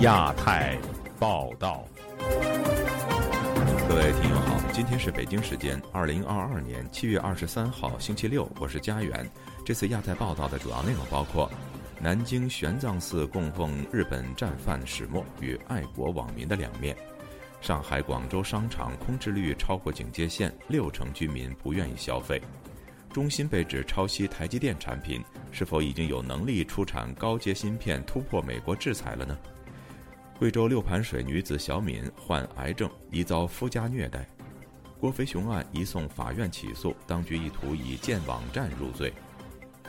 亚太报道，各位听友好，今天是北京时间二零二二年七月二十三号星期六，我是家园。这次亚太报道的主要内容包括：南京玄奘寺供奉日本战犯始末与爱国网民的两面；上海、广州商场空置率超过警戒线，六成居民不愿意消费；中芯被指抄袭台积电产品，是否已经有能力出产高阶芯片突破美国制裁了呢？贵州六盘水女子小敏患癌症，疑遭夫家虐待；郭飞雄案移送法院起诉，当局意图以建网站入罪。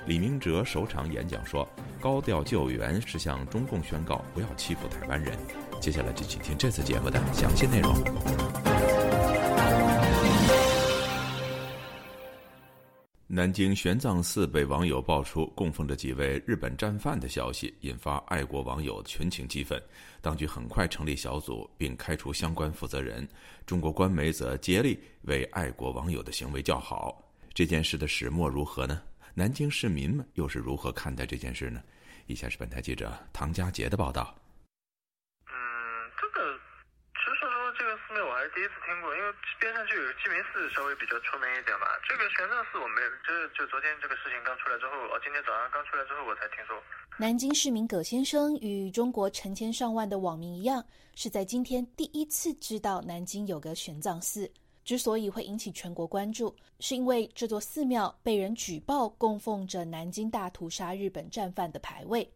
李明哲首场演讲说：“高调救援是向中共宣告不要欺负台湾人。”接下来就请听这次节目的详细内容。南京玄奘寺被网友爆出供奉着几位日本战犯的消息，引发爱国网友群情激愤。当局很快成立小组，并开除相关负责人。中国官媒则竭力为爱国网友的行为叫好。这件事的始末如何呢？南京市民们又是如何看待这件事呢？以下是本台记者唐佳杰的报道。嗯，这个其实说这个寺庙我还是第一次听过，因为边上就有鸡鸣寺，稍微比较出名一点吧。这个玄奘寺我没有，就是就昨天这个事情刚出来之后，哦，今天早上刚出来之后我才听说。南京市民葛先生与中国成千上万的网民一样，是在今天第一次知道南京有个玄奘寺。之所以会引起全国关注，是因为这座寺庙被人举报供奉着南京大屠杀日本战犯的牌位。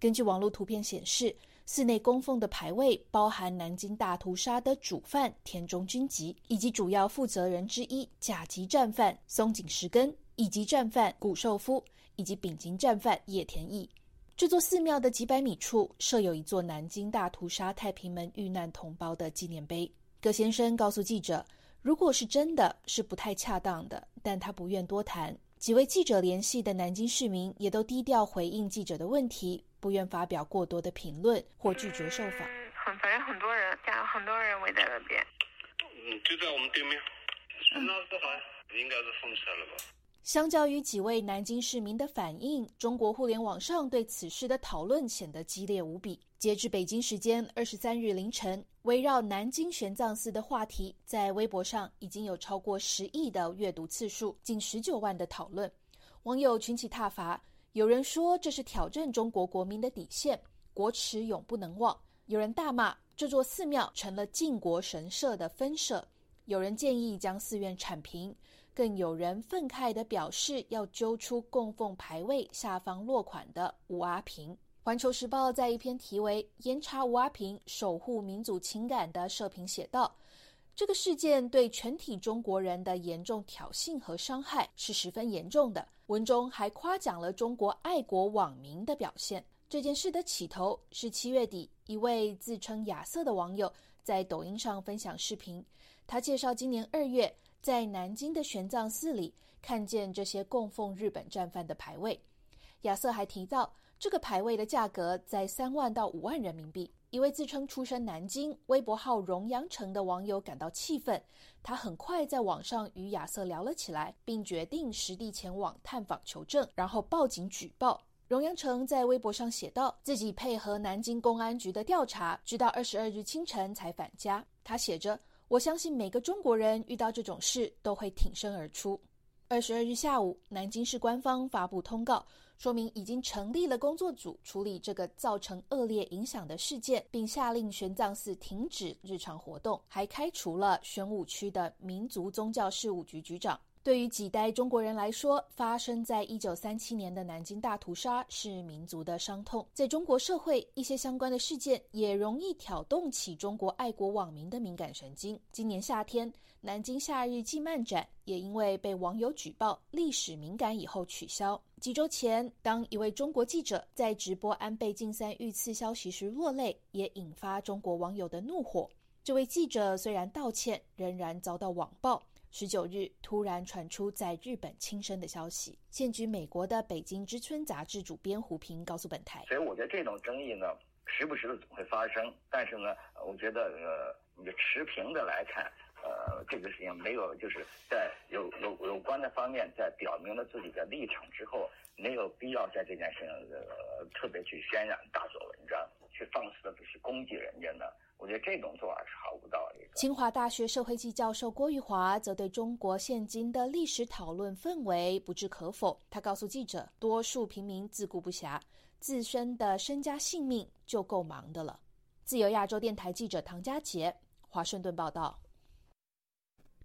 根据网络图片显示，寺内供奉的牌位包含南京大屠杀的主犯田中军吉，以及主要负责人之一甲级战犯松井石根，乙级战犯谷寿夫，以及丙级战犯叶田义。这座寺庙的几百米处设有一座南京大屠杀太平门遇难同胞的纪念碑。葛先生告诉记者。如果是真的，是不太恰当的，但他不愿多谈。几位记者联系的南京市民也都低调回应记者的问题，不愿发表过多的评论或拒绝受访。很，反正很多人，加很多人围在那边。嗯，就在我们对面。那不好，应该是封起来了吧？相较于几位南京市民的反应，中国互联网上对此事的讨论显得激烈无比。截至北京时间二十三日凌晨，围绕南京玄奘寺的话题，在微博上已经有超过十亿的阅读次数，近十九万的讨论。网友群起挞伐，有人说这是挑战中国国民的底线，国耻永不能忘；有人大骂这座寺庙成了靖国神社的分社；有人建议将寺院铲平。更有人愤慨地表示，要揪出供奉牌位下方落款的吴阿平。环球时报在一篇题为《严查吴阿平，守护民族情感》的社评写道：“这个事件对全体中国人的严重挑衅和伤害是十分严重的。”文中还夸奖了中国爱国网民的表现。这件事的起头是七月底，一位自称亚瑟的网友在抖音上分享视频，他介绍今年二月。在南京的玄奘寺里，看见这些供奉日本战犯的牌位。亚瑟还提到，这个牌位的价格在三万到五万人民币。一位自称出身南京、微博号“荣阳城”的网友感到气愤，他很快在网上与亚瑟聊了起来，并决定实地前往探访求证，然后报警举报。荣阳城在微博上写道，自己配合南京公安局的调查，直到二十二日清晨才返家。他写着。我相信每个中国人遇到这种事都会挺身而出。二十二日下午，南京市官方发布通告，说明已经成立了工作组处理这个造成恶劣影响的事件，并下令玄奘寺停止日常活动，还开除了玄武区的民族宗教事务局局长。对于几代中国人来说，发生在一九三七年的南京大屠杀是民族的伤痛。在中国社会，一些相关的事件也容易挑动起中国爱国网民的敏感神经。今年夏天，南京夏日祭漫展也因为被网友举报历史敏感以后取消。几周前，当一位中国记者在直播安倍晋三遇刺消息时落泪，也引发中国网友的怒火。这位记者虽然道歉，仍然遭到网暴。十九日，突然传出在日本轻生的消息。现居美国的《北京之春》杂志主编胡平告诉本台：“所以我觉得这种争议呢，时不时的总会发生。但是呢，我觉得呃，你持平的来看，呃，这个事情没有就是在有有有关的方面在表明了自己的立场之后，没有必要在这件事情呃特别去渲染、大做文章，去放肆的是攻击人家呢。我觉得这种做法是毫无道理的。清华大学社会系教授郭玉华则对中国现今的历史讨论氛围不置可否。他告诉记者：“多数平民自顾不暇，自身的身家性命就够忙的了。”自由亚洲电台记者唐佳杰，华盛顿报道。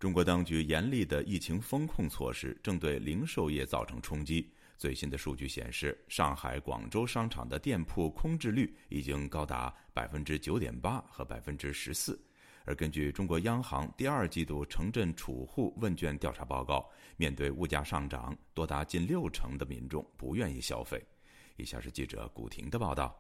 中国当局严厉的疫情风控措施正对零售业造成冲击。最新的数据显示，上海、广州商场的店铺空置率已经高达百分之九点八和百分之十四。而根据中国央行第二季度城镇储户问卷调查报告，面对物价上涨，多达近六成的民众不愿意消费。以下是记者古婷的报道：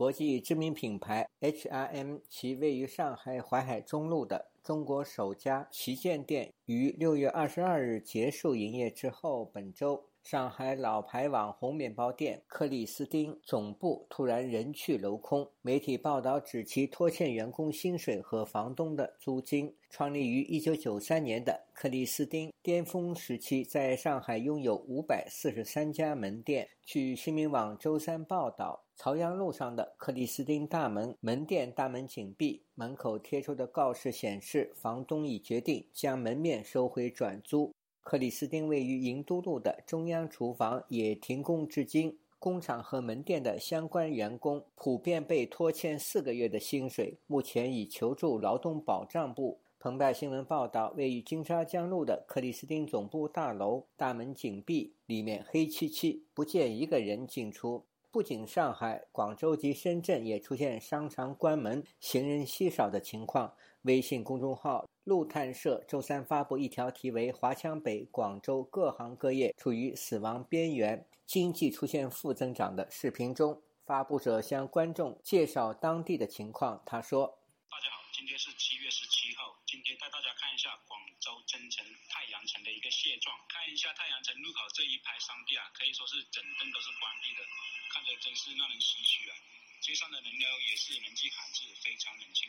国际知名品牌 H&M 其位于上海淮海中路的中国首家旗舰店，于六月二十二日结束营业之后，本周。上海老牌网红面包店克里斯汀总部突然人去楼空。媒体报道指，其拖欠员工薪水和房东的租金。创立于1993年的克里斯汀，巅峰时期在上海拥有543家门店。据新民网周三报道，朝阳路上的克里斯汀大门门店大门紧闭，门口贴出的告示显示，房东已决定将门面收回转租。克里斯汀位于银都路的中央厨房也停工至今，工厂和门店的相关员工普遍被拖欠四个月的薪水，目前已求助劳动保障部。澎湃新闻报道，位于金沙江路的克里斯汀总部大楼大门紧闭，里面黑漆漆，不见一个人进出。不仅上海、广州及深圳也出现商场关门、行人稀少的情况。微信公众号。路探社周三发布一条题为“华强北、广州各行各业处于死亡边缘，经济出现负增长”的视频中，发布者向观众介绍当地的情况。他说：“大家好，今天是七月十七号，今天带大家看一下广州增城太阳城的一个现状。看一下太阳城路口这一排商店啊，可以说是整栋都是关闭的，看着真是让人唏嘘啊。街上的人流也是人迹罕至，非常冷清。”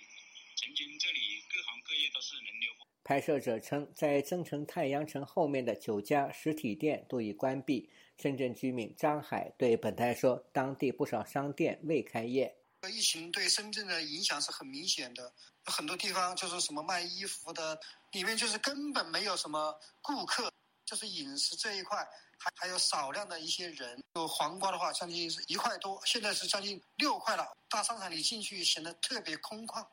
曾经这里各行各业都是人流。拍摄者称，在增城太阳城后面的九家实体店都已关闭。深圳居民张海对本台说：“当地不少商店未开业。”疫情对深圳的影响是很明显的，很多地方就是什么卖衣服的，里面就是根本没有什么顾客，就是饮食这一块还还有少量的一些人。有黄瓜的话，将近是一块多，现在是将近六块了。大商场里进去显得特别空旷。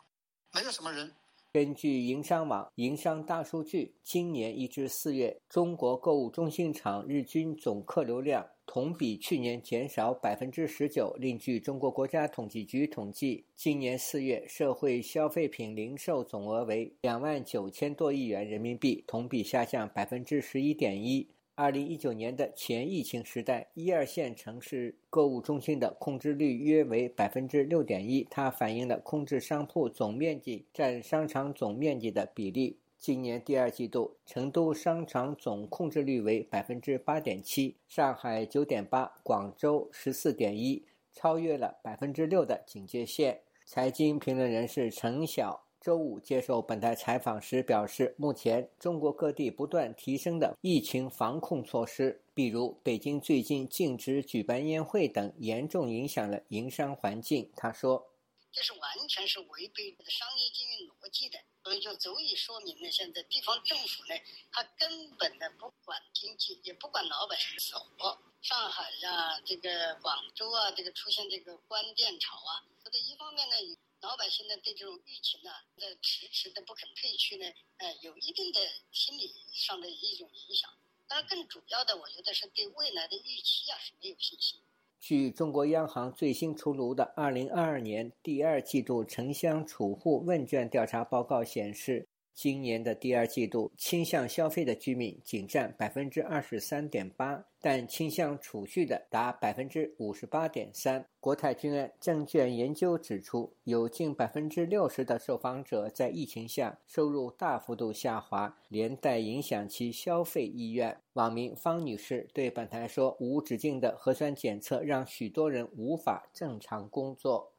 没有什么人。根据营商网营商大数据，今年一至四月，中国购物中心场日均总客流量同比去年减少百分之十九。另据中国国家统计局统计，今年四月社会消费品零售总额为两万九千多亿元人民币，同比下降百分之十一点一。二零一九年的前疫情时代，一二线城市购物中心的空置率约为百分之六点一，它反映了空置商铺总面积占商场总面积的比例。今年第二季度，成都商场总控制率为百分之八点七，上海九点八，广州十四点一，超越了百分之六的警戒线。财经评论人士陈晓。周五接受本台采访时表示，目前中国各地不断提升的疫情防控措施，比如北京最近禁止举办宴会等，严重影响了营商环境。他说：“这是完全是违背商业经营逻辑的，所以就足以说明了现在地方政府呢，他根本的不管经济，也不管老百姓死活。上海呀，这个广州啊，这个出现这个关店潮啊，这个一方面呢。”老百姓呢，对这种疫情呢，在迟迟的不肯退去呢，呃，有一定的心理上的一种影响。当然，更主要的，我觉得是对未来的预期啊是没有信心。据中国央行最新出炉的二零二二年第二季度城乡储户问卷调查报告显示。今年的第二季度，倾向消费的居民仅占百分之二十三点八，但倾向储蓄的达百分之五十八点三。国泰君安证券研究指出，有近百分之六十的受访者在疫情下收入大幅度下滑，连带影响其消费意愿。网民方女士对本台说：“无止境的核酸检测让许多人无法正常工作。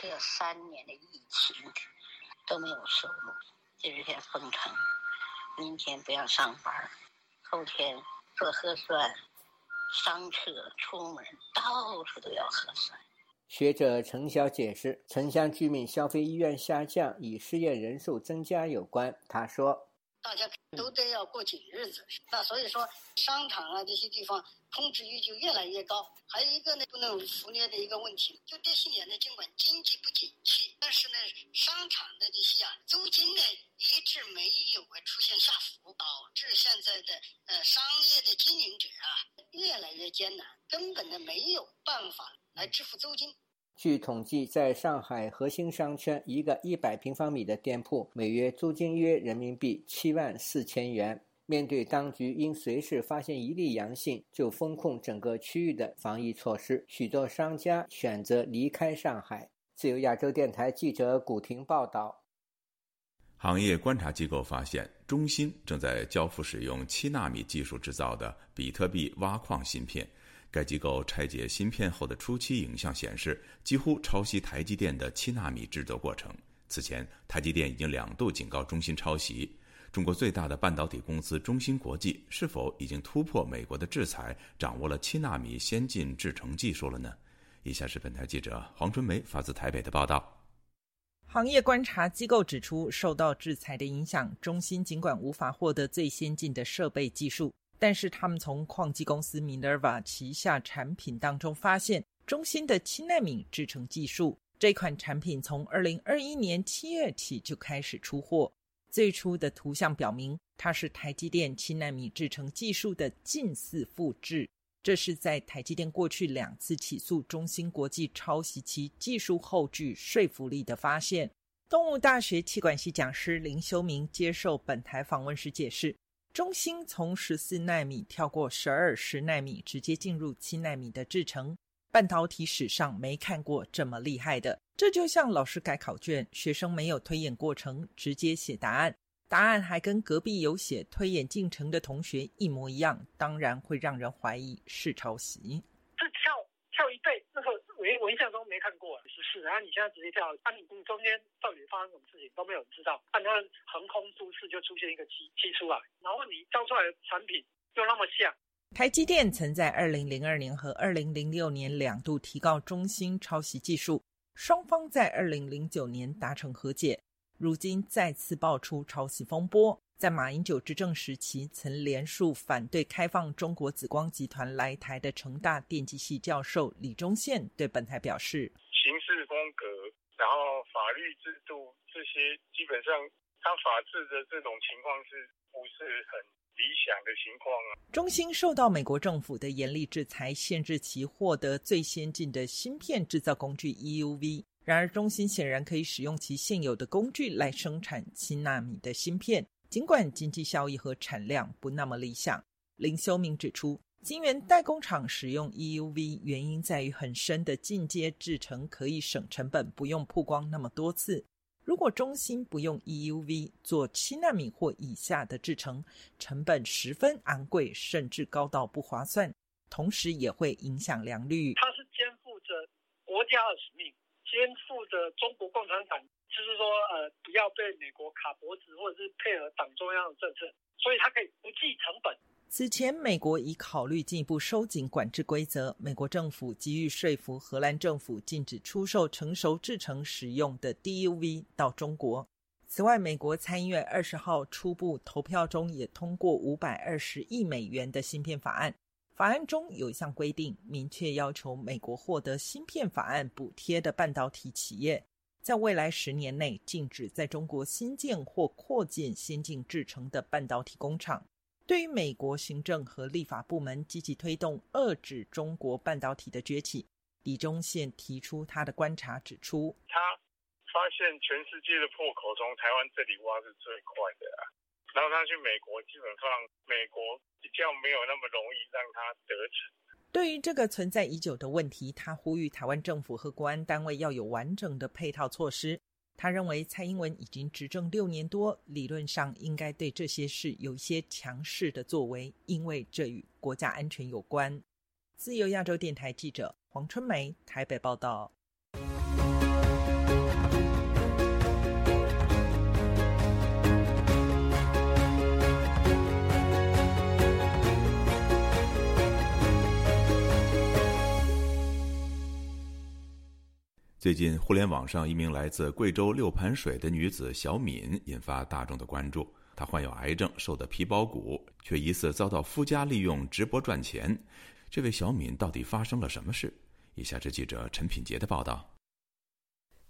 这三年的疫情都没有收入。”今天封城，明天不要上班，后天做核酸，上车出门到处都要核酸。学者陈晓解释，城乡居民消费意愿下降与失业人数增加有关。他说。大家都得要过紧日子，那所以说商场啊这些地方空置率就越来越高。还有一个呢不能忽略的一个问题，就这些年呢，尽管经济不景气，但是呢，商场的这些啊租金呢一直没有啊出现下浮，导致现在的呃商业的经营者啊越来越艰难，根本呢没有办法来支付租金。据统计，在上海核心商圈，一个一百平方米的店铺每月租金约人民币七万四千元。面对当局因随时发现一例阳性就封控整个区域的防疫措施，许多商家选择离开上海。自由亚洲电台记者古婷报道。行业观察机构发现，中芯正在交付使用七纳米技术制造的比特币挖矿芯片。该机构拆解芯片后的初期影像显示，几乎抄袭台积电的七纳米制作过程。此前，台积电已经两度警告中芯抄袭。中国最大的半导体公司中芯国际是否已经突破美国的制裁，掌握了七纳米先进制程技术了呢？以下是本台记者黄春梅发自台北的报道。行业观察机构指出，受到制裁的影响，中芯尽管无法获得最先进的设备技术。但是他们从矿机公司 Minerva 旗下产品当中发现，中芯的七纳米制程技术这款产品从二零二一年七月起就开始出货。最初的图像表明，它是台积电七纳米制程技术的近似复制。这是在台积电过去两次起诉中芯国际抄袭其技术后具说服力的发现。动物大学气管系讲师林修明接受本台访问时解释。中芯从十四纳米跳过十二十纳米，直接进入七纳米的制程，半导体史上没看过这么厉害的。这就像老师改考卷，学生没有推演过程，直接写答案，答案还跟隔壁有写推演进程的同学一模一样，当然会让人怀疑是抄袭。我印象中没看过。是，然后你现在直接跳，那你你中间到底发生什么事情都没有人知道，那横空出世就出现一个七七出来，然后你交出来的产品又那么像。台积电曾在二零零二年和二零零六年两度提告中芯抄袭技术，双方在二零零九年达成和解，如今再次爆出抄袭风波。在马英九执政时期，曾连署反对开放中国紫光集团来台的成大电机系教授李忠宪对本台表示。行事风格，然后法律制度这些，基本上它法治的这种情况是不是很理想的情况啊？中兴受到美国政府的严厉制裁，限制其获得最先进的芯片制造工具 EUV。然而，中兴显然可以使用其现有的工具来生产七纳米的芯片，尽管经济效益和产量不那么理想。林修明指出。晶圆代工厂使用 EUV 原因在于很深的进阶制程可以省成本，不用曝光那么多次。如果中芯不用 EUV 做七纳米或以下的制程，成本十分昂贵，甚至高到不划算，同时也会影响良率。它是肩负着国家的使命，肩负着中国共产党，就是说呃不要被美国卡脖子，或者是配合党中央的政策，所以它可以不计成本。此前，美国已考虑进一步收紧管制规则。美国政府急于说服荷兰政府禁止出售成熟制成使用的 DUV 到中国。此外，美国参议院二十号初步投票中也通过五百二十亿美元的芯片法案。法案中有一项规定，明确要求美国获得芯片法案补贴的半导体企业，在未来十年内禁止在中国新建或扩建先进制成的半导体工厂。对于美国行政和立法部门积极推动遏制中国半导体的崛起，李忠宪提出他的观察，指出他发现全世界的破口从台湾这里挖是最快的啊，然后他去美国，基本上美国比较没有那么容易让他得逞。对于这个存在已久的问题，他呼吁台湾政府和国安单位要有完整的配套措施。他认为蔡英文已经执政六年多，理论上应该对这些事有一些强势的作为，因为这与国家安全有关。自由亚洲电台记者黄春梅台北报道。最近，互联网上一名来自贵州六盘水的女子小敏引发大众的关注。她患有癌症，瘦得皮包骨，却疑似遭到夫家利用直播赚钱。这位小敏到底发生了什么事？以下是记者陈品杰的报道。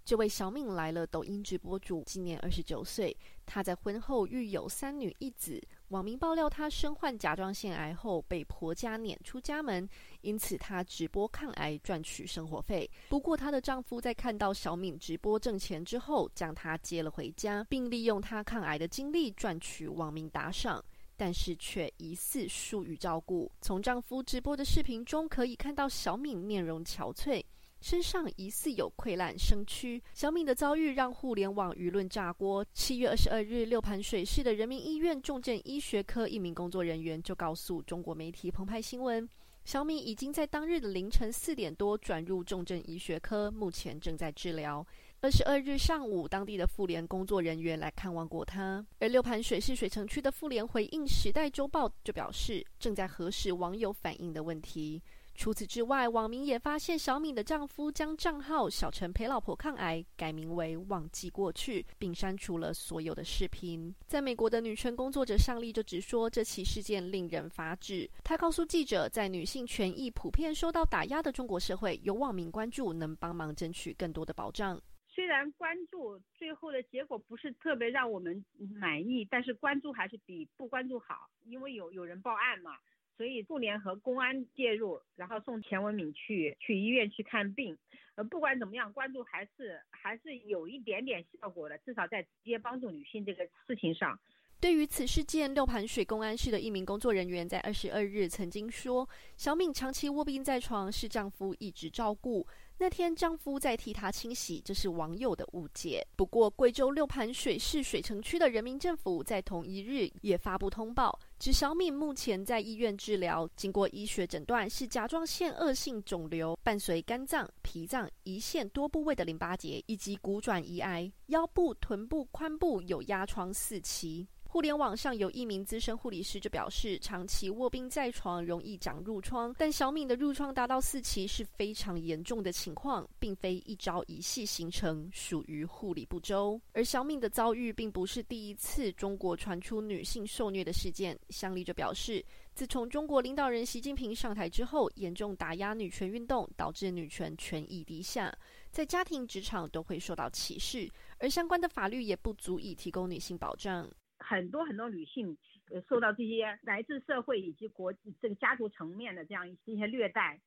这位小敏来了抖音直播主，今年二十九岁。她在婚后育有三女一子。网民爆料，她身患甲状腺癌后被婆家撵出家门，因此她直播抗癌赚取生活费。不过，她的丈夫在看到小敏直播挣钱之后，将她接了回家，并利用她抗癌的经历赚取网民打赏，但是却疑似疏于照顾。从丈夫直播的视频中可以看到，小敏面容憔悴。身上疑似有溃烂生蛆，小敏的遭遇让互联网舆论炸锅。七月二十二日，六盘水市的人民医院重症医学科一名工作人员就告诉中国媒体澎湃新闻，小敏已经在当日的凌晨四点多转入重症医学科，目前正在治疗。二十二日上午，当地的妇联工作人员来看望过他。而六盘水市水城区的妇联回应《时代周报》就表示，正在核实网友反映的问题。除此之外，网民也发现小敏的丈夫将账号“小陈陪老婆抗癌”改名为“忘记过去”，并删除了所有的视频。在美国的女权工作者尚丽就直说，这起事件令人发指。她告诉记者，在女性权益普遍受到打压的中国社会，有网民关注能帮忙争取更多的保障。虽然关注最后的结果不是特别让我们满意，但是关注还是比不关注好，因为有有人报案嘛。所以妇联和公安介入，然后送钱文敏去去医院去看病。呃，不管怎么样，关注还是还是有一点点效果的，至少在直接帮助女性这个事情上。对于此事件，六盘水公安室的一名工作人员在二十二日曾经说，小敏长期卧病在床，是丈夫一直照顾。那天丈夫在替她清洗，这是网友的误解。不过，贵州六盘水市水城区的人民政府在同一日也发布通报，指小敏目前在医院治疗，经过医学诊断是甲状腺恶性肿瘤，伴随肝脏、脾脏、胰腺多部位的淋巴结以及骨转移癌，腰部、臀部、髋部有压疮四期。互联网上有一名资深护理师就表示，长期卧病在床容易长褥疮，但小敏的褥疮达到四期是非常严重的情况，并非一朝一夕形成，属于护理不周。而小敏的遭遇并不是第一次中国传出女性受虐的事件。香丽就表示，自从中国领导人习近平上台之后，严重打压女权运动，导致女权权益低下，在家庭、职场都会受到歧视，而相关的法律也不足以提供女性保障。很多很多女性，呃，受到这些来自社会以及国这个家族层面的这样一些虐待，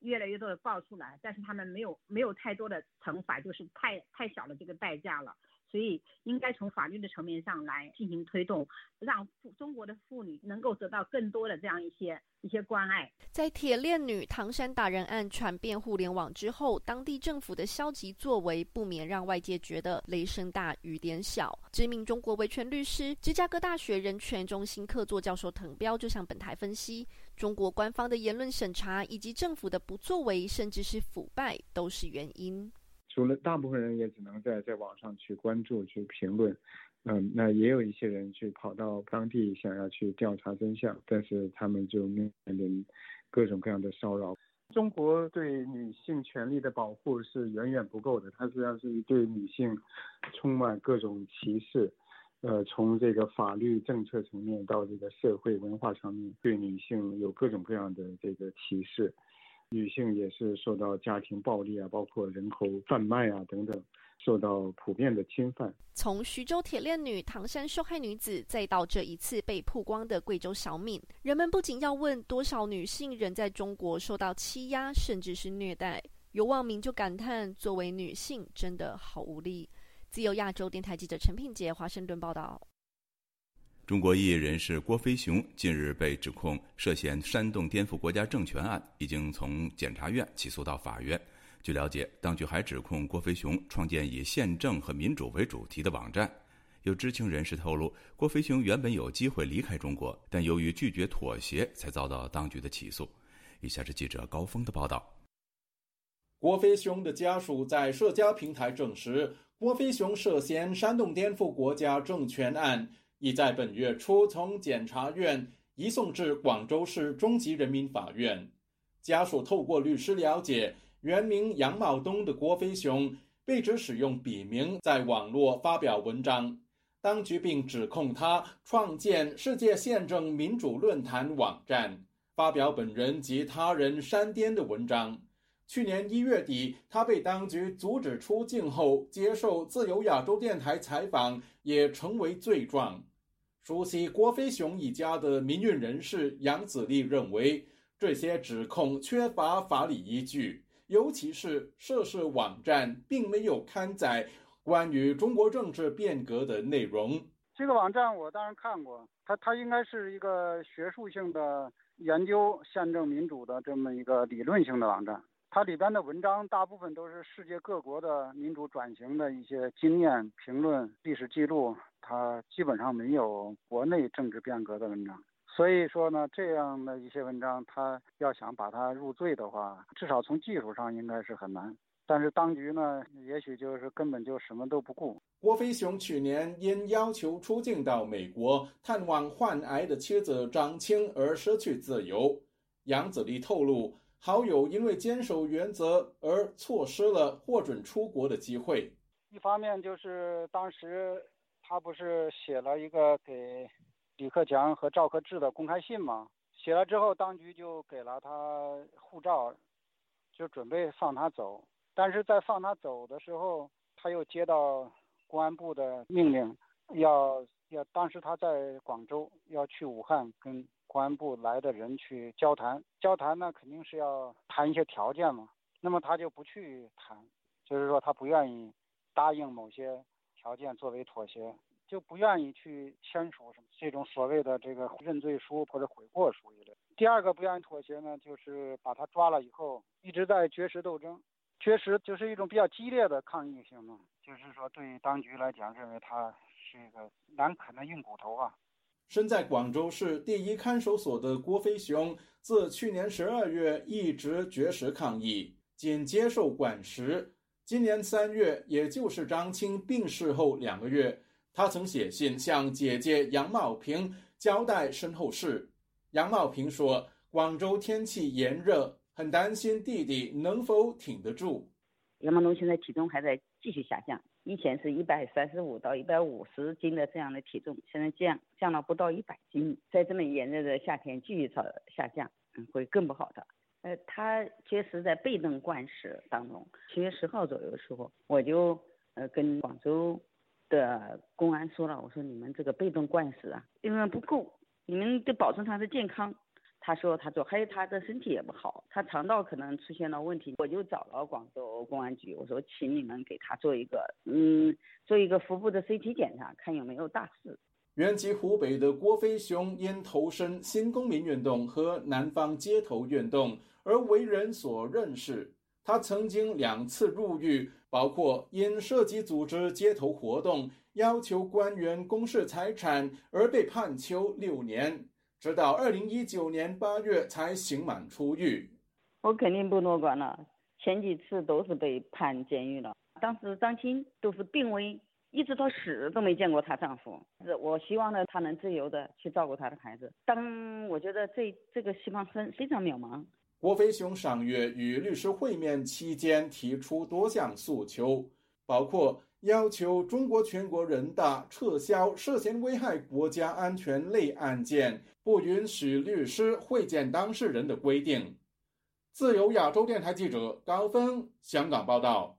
越来越多的爆出来，但是他们没有没有太多的惩罚，就是太太小的这个代价了。所以应该从法律的层面上来进行推动，让中国的妇女能够得到更多的这样一些一些关爱。在铁链女唐山打人案传遍互联网之后，当地政府的消极作为不免让外界觉得雷声大雨点小。知名中国维权律师、芝加哥大学人权中心客座教授滕彪就向本台分析，中国官方的言论审查以及政府的不作为，甚至是腐败，都是原因。除了大部分人也只能在在网上去关注、去评论，嗯，那也有一些人去跑到当地想要去调查真相，但是他们就面临各种各样的骚扰。中国对女性权利的保护是远远不够的，它实际上是对女性充满各种歧视，呃，从这个法律政策层面到这个社会文化层面，对女性有各种各样的这个歧视。女性也是受到家庭暴力啊，包括人口贩卖啊等等，受到普遍的侵犯。从徐州铁链女、唐山受害女子，再到这一次被曝光的贵州小敏，人们不仅要问多少女性仍在中国受到欺压，甚至是虐待。有网民就感叹：作为女性，真的好无力。自由亚洲电台记者陈品杰，华盛顿报道。中国异议人士郭飞雄近日被指控涉嫌煽动颠覆国家政权案，已经从检察院起诉到法院。据了解，当局还指控郭飞雄创建以宪政和民主为主题的网站。有知情人士透露，郭飞雄原本有机会离开中国，但由于拒绝妥协，才遭到当局的起诉。以下是记者高峰的报道：郭飞雄的家属在社交平台证实，郭飞雄涉嫌煽动颠覆国家政权案。已在本月初从检察院移送至广州市中级人民法院。家属透过律师了解，原名杨茂东的郭飞雄被指使用笔名在网络发表文章，当局并指控他创建世界宪政民主论坛网站，发表本人及他人煽颠的文章。去年一月底，他被当局阻止出境后，接受自由亚洲电台采访，也成为罪状。熟悉郭飞雄一家的民运人士杨子立认为，这些指控缺乏法理依据，尤其是涉事网站并没有刊载关于中国政治变革的内容。这个网站我当然看过，它它应该是一个学术性的研究宪政民主的这么一个理论性的网站。它里边的文章大部分都是世界各国的民主转型的一些经验评论、历史记录，它基本上没有国内政治变革的文章。所以说呢，这样的一些文章，他要想把它入罪的话，至少从技术上应该是很难。但是当局呢，也许就是根本就什么都不顾。郭飞雄去年因要求出境到美国探望患癌的妻子张青而失去自由。杨子立透露。好友因为坚守原则而错失了获准出国的机会。一方面就是当时他不是写了一个给李克强和赵克志的公开信吗？写了之后，当局就给了他护照，就准备放他走。但是在放他走的时候，他又接到公安部的命令，要要当时他在广州，要去武汉跟。公安部来的人去交谈，交谈呢肯定是要谈一些条件嘛。那么他就不去谈，就是说他不愿意答应某些条件作为妥协，就不愿意去签署什么这种所谓的这个认罪书或者悔过书一类。第二个不愿意妥协呢，就是把他抓了以后一直在绝食斗争，绝食就是一种比较激烈的抗议行动，就是说对当局来讲认为他是一个难啃的硬骨头啊。身在广州市第一看守所的郭飞雄，自去年十二月一直绝食抗议，仅接受管食。今年三月，也就是张青病逝后两个月，他曾写信向姐姐杨茂平交代身后事。杨茂平说：“广州天气炎热，很担心弟弟能否挺得住。”杨茂东现在体重还在继续下降。以前是一百三十五到一百五十斤的这样的体重，现在降降了不到一百斤，在这么炎热的夏天继续朝下降，会更不好的。呃，他确实在被动灌食当中。七月十号左右的时候，我就呃跟广州的公安说了，我说你们这个被动灌食啊，因为不够，你们得保证他的健康。他说他做，还有他的身体也不好，他肠道可能出现了问题。我就找了广州公安局，我说请你们给他做一个，嗯，做一个腹部的 CT 检查，看有没有大事。原籍湖北的郭飞雄因投身新公民运动和南方街头运动而为人所认识。他曾经两次入狱，包括因涉及组织街头活动、要求官员公示财产而被判囚六年。直到二零一九年八月才刑满出狱。我肯定不乐观了，前几次都是被判监狱了。当时张青都是病危，一直到死都没见过她丈夫。是我希望呢，她能自由的去照顾她的孩子。当我觉得这这个希望很非常渺茫。郭飞雄上月与律师会面期间提出多项诉求，包括。要求中国全国人大撤销涉嫌危害国家安全类案件不允许律师会见当事人的规定。自由亚洲电台记者高峰香港报道。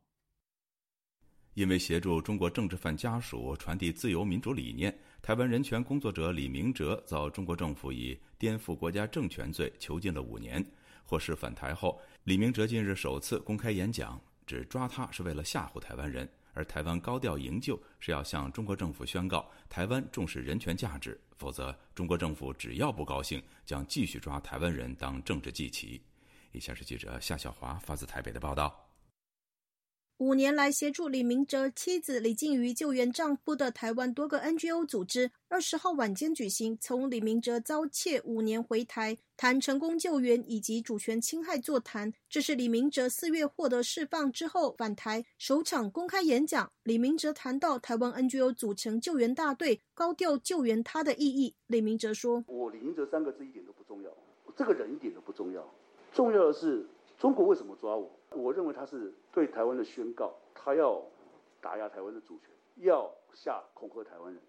因为协助中国政治犯家属传递自由民主理念，台湾人权工作者李明哲遭中国政府以颠覆国家政权罪囚禁了五年。获释返台后，李明哲近日首次公开演讲，指抓他是为了吓唬台湾人。而台湾高调营救是要向中国政府宣告，台湾重视人权价值，否则中国政府只要不高兴，将继续抓台湾人当政治祭旗。以下是记者夏小华发自台北的报道。五年来协助李明哲妻子李静瑜救援丈夫的台湾多个 NGO 组织，二十号晚间举行从李明哲遭窃五年回台谈成功救援以及主权侵害座谈。这是李明哲四月获得释放之后返台首场公开演讲。李明哲谈到台湾 NGO 组成救援大队，高调救援他的意义。李明哲说：“我李明哲三个字一点都不重要，这个人一点都不重要，重要的是。”中国为什么抓我？我认为他是对台湾的宣告，他要打压台湾的主权，要下恐吓台湾人。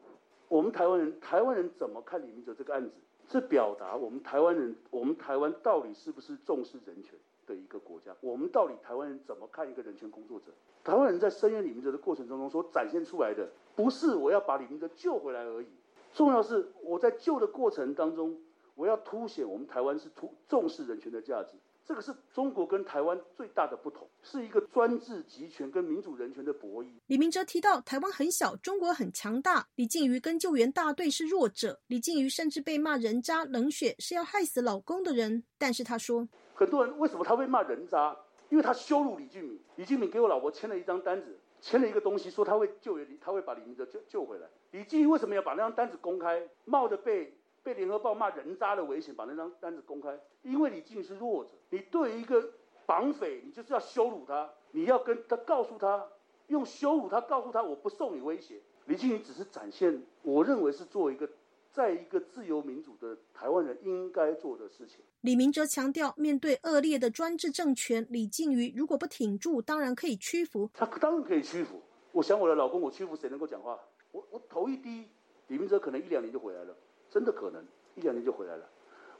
我们台湾人，台湾人怎么看李明哲这个案子？是表达我们台湾人，我们台湾到底是不是重视人权的一个国家？我们到底台湾人怎么看一个人权工作者？台湾人在声援李明哲的过程当中所展现出来的，不是我要把李明哲救回来而已，重要是我在救的过程当中，我要凸显我们台湾是突重视人权的价值。这个是中国跟台湾最大的不同，是一个专制集权跟民主人权的博弈。李明哲提到，台湾很小，中国很强大。李静瑜跟救援大队是弱者，李静瑜甚至被骂人渣、冷血，是要害死老公的人。但是他说，很多人为什么他会骂人渣？因为他羞辱李俊敏。李俊敏给我老婆签了一张单子，签了一个东西，说他会救援李，他会把李明哲救救回来。李静瑜为什么要把那张单子公开，冒着被？被联合报骂人渣的危险，把那张单子公开，因为你竟是弱者，你对一个绑匪，你就是要羞辱他，你要跟他告诉他，用羞辱他告诉他，我不受你威胁。李静宇只是展现，我认为是做一个，在一个自由民主的台湾人应该做的事情。李明哲强调，面对恶劣的专制政权，李静瑜如果不挺住，当然可以屈服。他当然可以屈服。我想我的老公，我屈服谁能够讲话？我我头一低，李明哲可能一两年就回来了。真的可能一两年就回来了。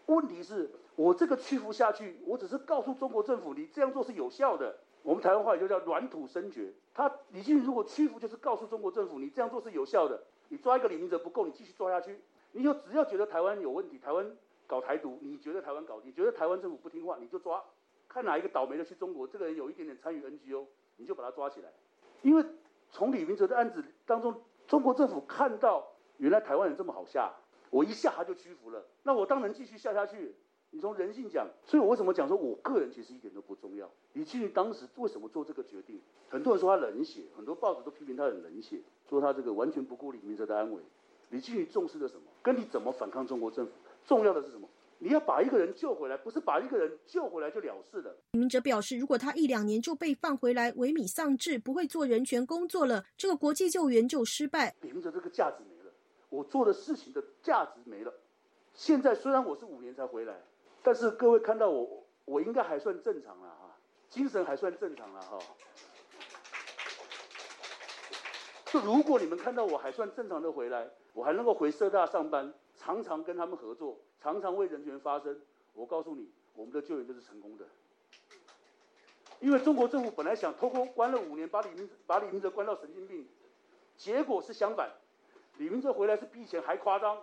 问题是我这个屈服下去，我只是告诉中国政府，你这样做是有效的。我们台湾话也就叫软土生绝。他李俊如果屈服，就是告诉中国政府，你这样做是有效的。你抓一个李明哲不够，你继续抓下去。你就只要觉得台湾有问题，台湾搞台独，你觉得台湾搞，你觉得台湾政府不听话，你就抓。看哪一个倒霉的去中国，这个人有一点点参与 NGO，你就把他抓起来。因为从李明哲的案子当中，中国政府看到原来台湾人这么好下。我一下他就屈服了，那我当然继续下下去。你从人性讲，所以我为什么讲说，我个人其实一点都不重要。李庆云当时为什么做这个决定？很多人说他冷血，很多报纸都批评他很冷血，说他这个完全不顾李明哲的安危。李庆云重视的什么？跟你怎么反抗中国政府？重要的是什么？你要把一个人救回来，不是把一个人救回来就了事的。李明哲表示，如果他一两年就被放回来，萎靡丧志，不会做人权工作了，这个国际救援就失败。李明哲这个价值。我做的事情的价值没了。现在虽然我是五年才回来，但是各位看到我，我应该还算正常了哈，精神还算正常了哈。就如果你们看到我还算正常的回来，我还能够回社大上班，常常跟他们合作，常常为人权发声，我告诉你，我们的救援就是成功的。因为中国政府本来想偷偷关了五年，把李明把李明哲关到神经病，结果是相反。李明哲回来是比以前还夸张，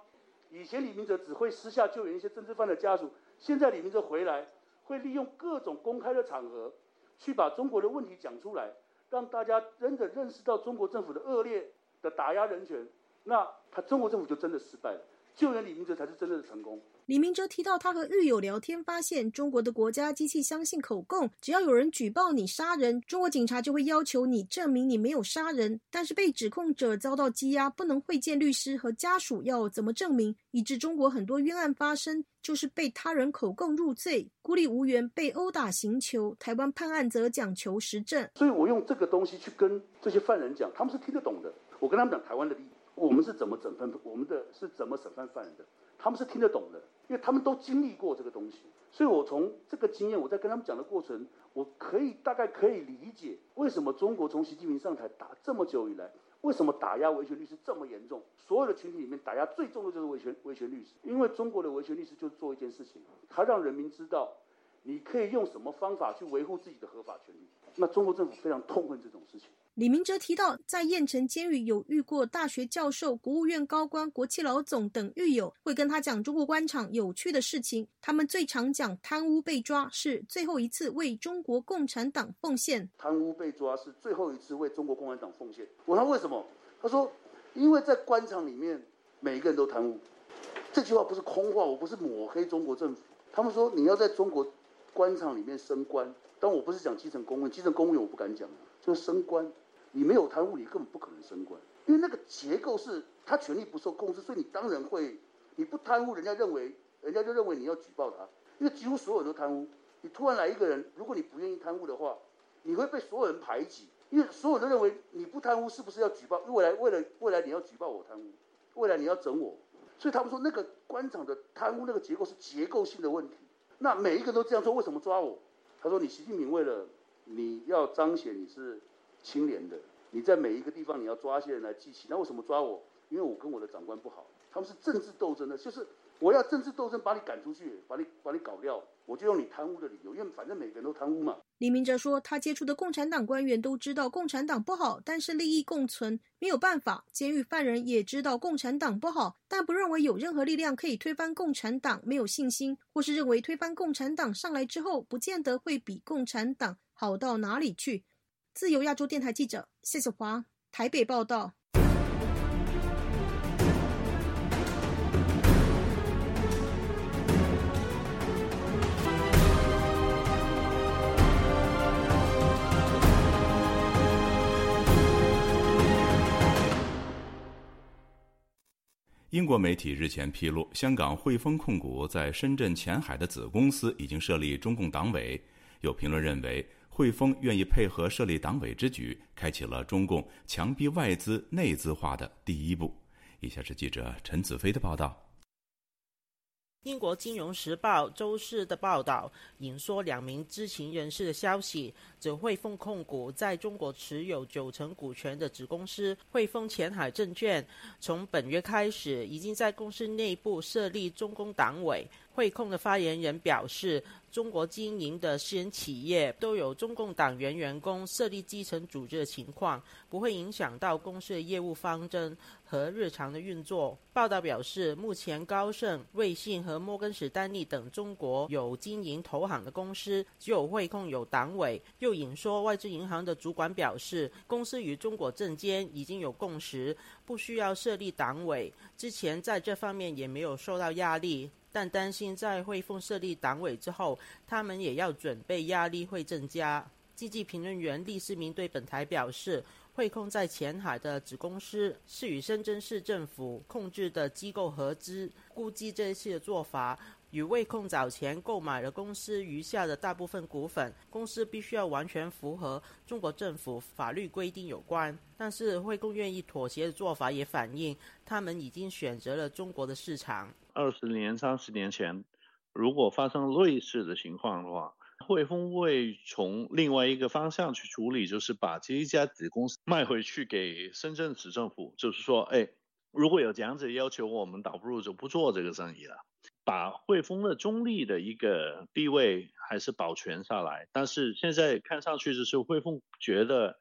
以前李明哲只会私下救援一些政治犯的家属，现在李明哲回来会利用各种公开的场合，去把中国的问题讲出来，让大家真的认识到中国政府的恶劣的打压人权，那他中国政府就真的失败了，救援李明哲才是真正的成功。李明哲提到，他和狱友聊天，发现中国的国家机器相信口供，只要有人举报你杀人，中国警察就会要求你证明你没有杀人。但是被指控者遭到羁押，不能会见律师和家属，要怎么证明？以致中国很多冤案发生，就是被他人口供入罪，孤立无援，被殴打刑求。台湾判案则讲求实证。所以我用这个东西去跟这些犯人讲，他们是听得懂的。我跟他们讲台湾的利益，我们是怎么审判，我们的是怎么审判犯人的，他们是听得懂的。因为他们都经历过这个东西，所以我从这个经验，我在跟他们讲的过程，我可以大概可以理解为什么中国从习近平上台打这么久以来，为什么打压维权律师这么严重？所有的群体里面打压最重的就是维权维权律师，因为中国的维权律师就做一件事情，他让人民知道，你可以用什么方法去维护自己的合法权利。那中国政府非常痛恨这种事情。李明哲提到，在燕城监狱有遇过大学教授、国务院高官、国企老总等狱友，会跟他讲中国官场有趣的事情。他们最常讲贪污被抓是最后一次为中国共产党奉献。贪污被抓是最后一次为中国共产党奉献。我问他为什么？他说，因为在官场里面每一个人都贪污。这句话不是空话，我不是抹黑中国政府。他们说你要在中国官场里面升官，但我不是讲基层公务员，基层公务员我不敢讲，就是升官。你没有贪污，你根本不可能升官，因为那个结构是他权力不受控制，所以你当然会，你不贪污，人家认为，人家就认为你要举报他，因为几乎所有人都贪污。你突然来一个人，如果你不愿意贪污的话，你会被所有人排挤，因为所有人都认为你不贪污是不是要举报？未来为了未来你要举报我贪污，未来你要整我，所以他们说那个官场的贪污那个结构是结构性的问题。那每一个都这样做，为什么抓我？他说：“你习近平为了你要彰显你是清廉的，你在每一个地方你要抓一些人来记起。那为什么抓我？因为我跟我的长官不好，他们是政治斗争的，就是我要政治斗争把你赶出去，把你把你搞掉，我就用你贪污的理由，因为反正每个人都贪污嘛。”李明哲说，他接触的共产党官员都知道共产党不好，但是利益共存，没有办法。监狱犯人也知道共产党不好，但不认为有任何力量可以推翻共产党，没有信心，或是认为推翻共产党上来之后，不见得会比共产党好到哪里去。自由亚洲电台记者谢小华台北报道。英国媒体日前披露，香港汇丰控股在深圳前海的子公司已经设立中共党委。有评论认为，汇丰愿意配合设立党委之举，开启了中共强逼外资内资化的第一步。以下是记者陈子飞的报道。英国《金融时报》周四的报道引说两名知情人士的消息，指汇丰控股在中国持有九成股权的子公司汇丰前海证券，从本月开始已经在公司内部设立中共党委。汇控的发言人表示，中国经营的私人企业都有中共党员员工设立基层组织的情况，不会影响到公司的业务方针和日常的运作。报道表示，目前高盛、瑞信和摩根士丹利等中国有经营投行的公司，只有汇控有党委。又引说，外资银行的主管表示，公司与中国证监已经有共识，不需要设立党委。之前在这方面也没有受到压力。但担心在汇丰设立党委之后，他们也要准备压力会增加。经济评论员厉世民对本台表示，汇控在前海的子公司是与深圳市政府控制的机构合资，估计这一次的做法与汇控早前购买了公司余下的大部分股份，公司必须要完全符合中国政府法律规定有关。但是汇控愿意妥协的做法，也反映他们已经选择了中国的市场。二十年、三十年前，如果发生类似的情况的话，汇丰会从另外一个方向去处理，就是把这一家子公司 卖回去给深圳市政府。就是说，哎，如果有这样子要求，我们倒不如就不做这个生意了，把汇丰的中立的一个地位还是保全下来。但是现在看上去就是汇丰觉得，